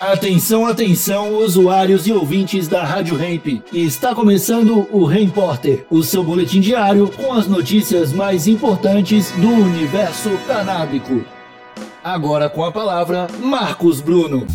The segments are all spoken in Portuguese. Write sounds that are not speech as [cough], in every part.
Atenção, atenção, usuários e ouvintes da Rádio Ramp. Está começando o Repórter, o seu boletim diário com as notícias mais importantes do universo canábico. Agora com a palavra, Marcos Bruno.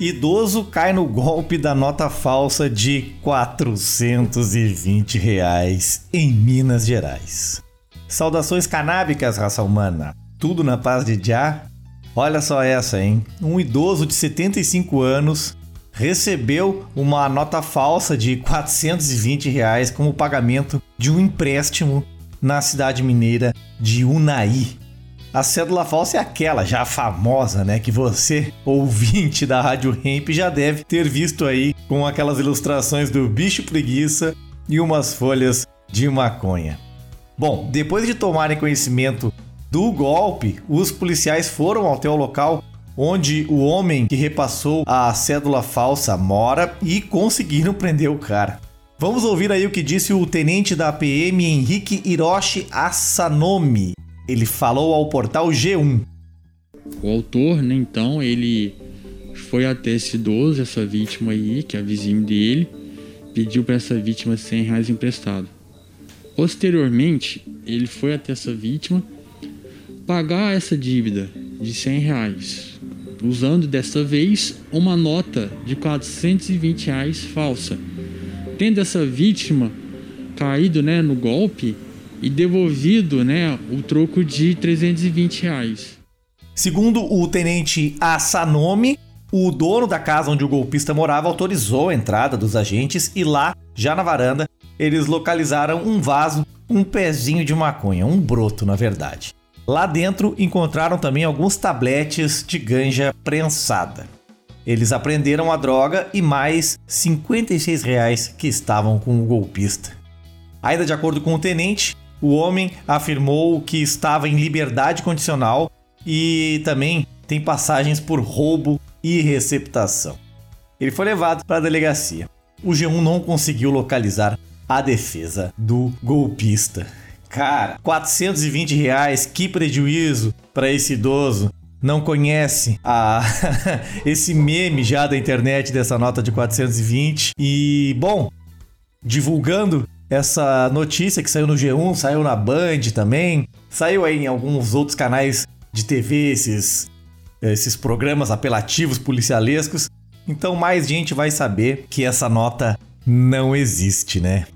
Idoso cai no golpe da nota falsa de 420 reais em Minas Gerais. Saudações canábicas, raça humana. Tudo na paz de Já? Olha só essa, hein? Um idoso de 75 anos recebeu uma nota falsa de 420 reais como pagamento de um empréstimo na cidade mineira de Unai, a cédula falsa é aquela já famosa, né? Que você, ouvinte da Rádio Hemp, já deve ter visto aí com aquelas ilustrações do bicho preguiça e umas folhas de maconha. Bom, depois de tomarem conhecimento do golpe, os policiais foram até o local onde o homem que repassou a cédula falsa mora e conseguiram prender o cara. Vamos ouvir aí o que disse o tenente da PM Henrique Hiroshi Asanomi ele falou ao portal G1. O autor, né, então, ele foi até esse idoso, essa vítima aí, que é vizinho dele, pediu para essa vítima 100 reais emprestado. Posteriormente, ele foi até essa vítima pagar essa dívida de 100 reais, usando dessa vez uma nota de 420 reais falsa. Tendo essa vítima caído né, no golpe, e devolvido né, o troco de 320 reais. Segundo o tenente Asanomi, o dono da casa onde o golpista morava autorizou a entrada dos agentes e lá, já na varanda, eles localizaram um vaso, um pezinho de maconha, um broto na verdade. Lá dentro encontraram também alguns tabletes de ganja prensada. Eles apreenderam a droga e mais 56 reais que estavam com o golpista. Ainda de acordo com o tenente, o homem afirmou que estava em liberdade condicional e também tem passagens por roubo e receptação. Ele foi levado para a delegacia. O G1 não conseguiu localizar a defesa do golpista. Cara, 420 reais, que prejuízo para esse idoso. Não conhece a [laughs] esse meme já da internet dessa nota de 420 e bom, divulgando essa notícia que saiu no G1, saiu na Band também, saiu aí em alguns outros canais de TV, esses, esses programas apelativos policialescos. Então mais gente vai saber que essa nota não existe, né?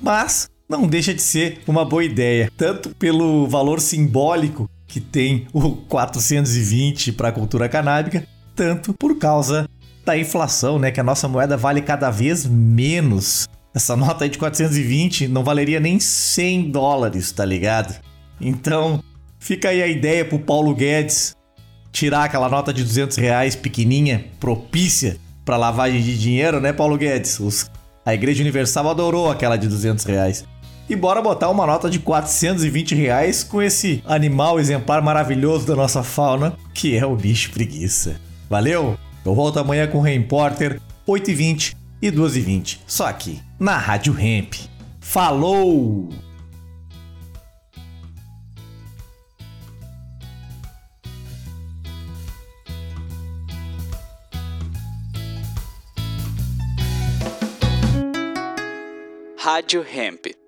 Mas não deixa de ser uma boa ideia, tanto pelo valor simbólico que tem o 420 para a cultura canábica, tanto por causa da inflação, né, que a nossa moeda vale cada vez menos essa nota aí de 420 não valeria nem 100 dólares, tá ligado? Então, fica aí a ideia pro Paulo Guedes tirar aquela nota de 200 reais pequenininha, propícia para lavagem de dinheiro, né, Paulo Guedes? Os, a Igreja Universal adorou aquela de 200 reais. E bora botar uma nota de 420 reais com esse animal exemplar maravilhoso da nossa fauna, que é o bicho preguiça. Valeu? Eu volto amanhã com o Repórter, 8h20 e 2h20, só aqui, na Rádio Hemp. Falou! Rádio Hemp.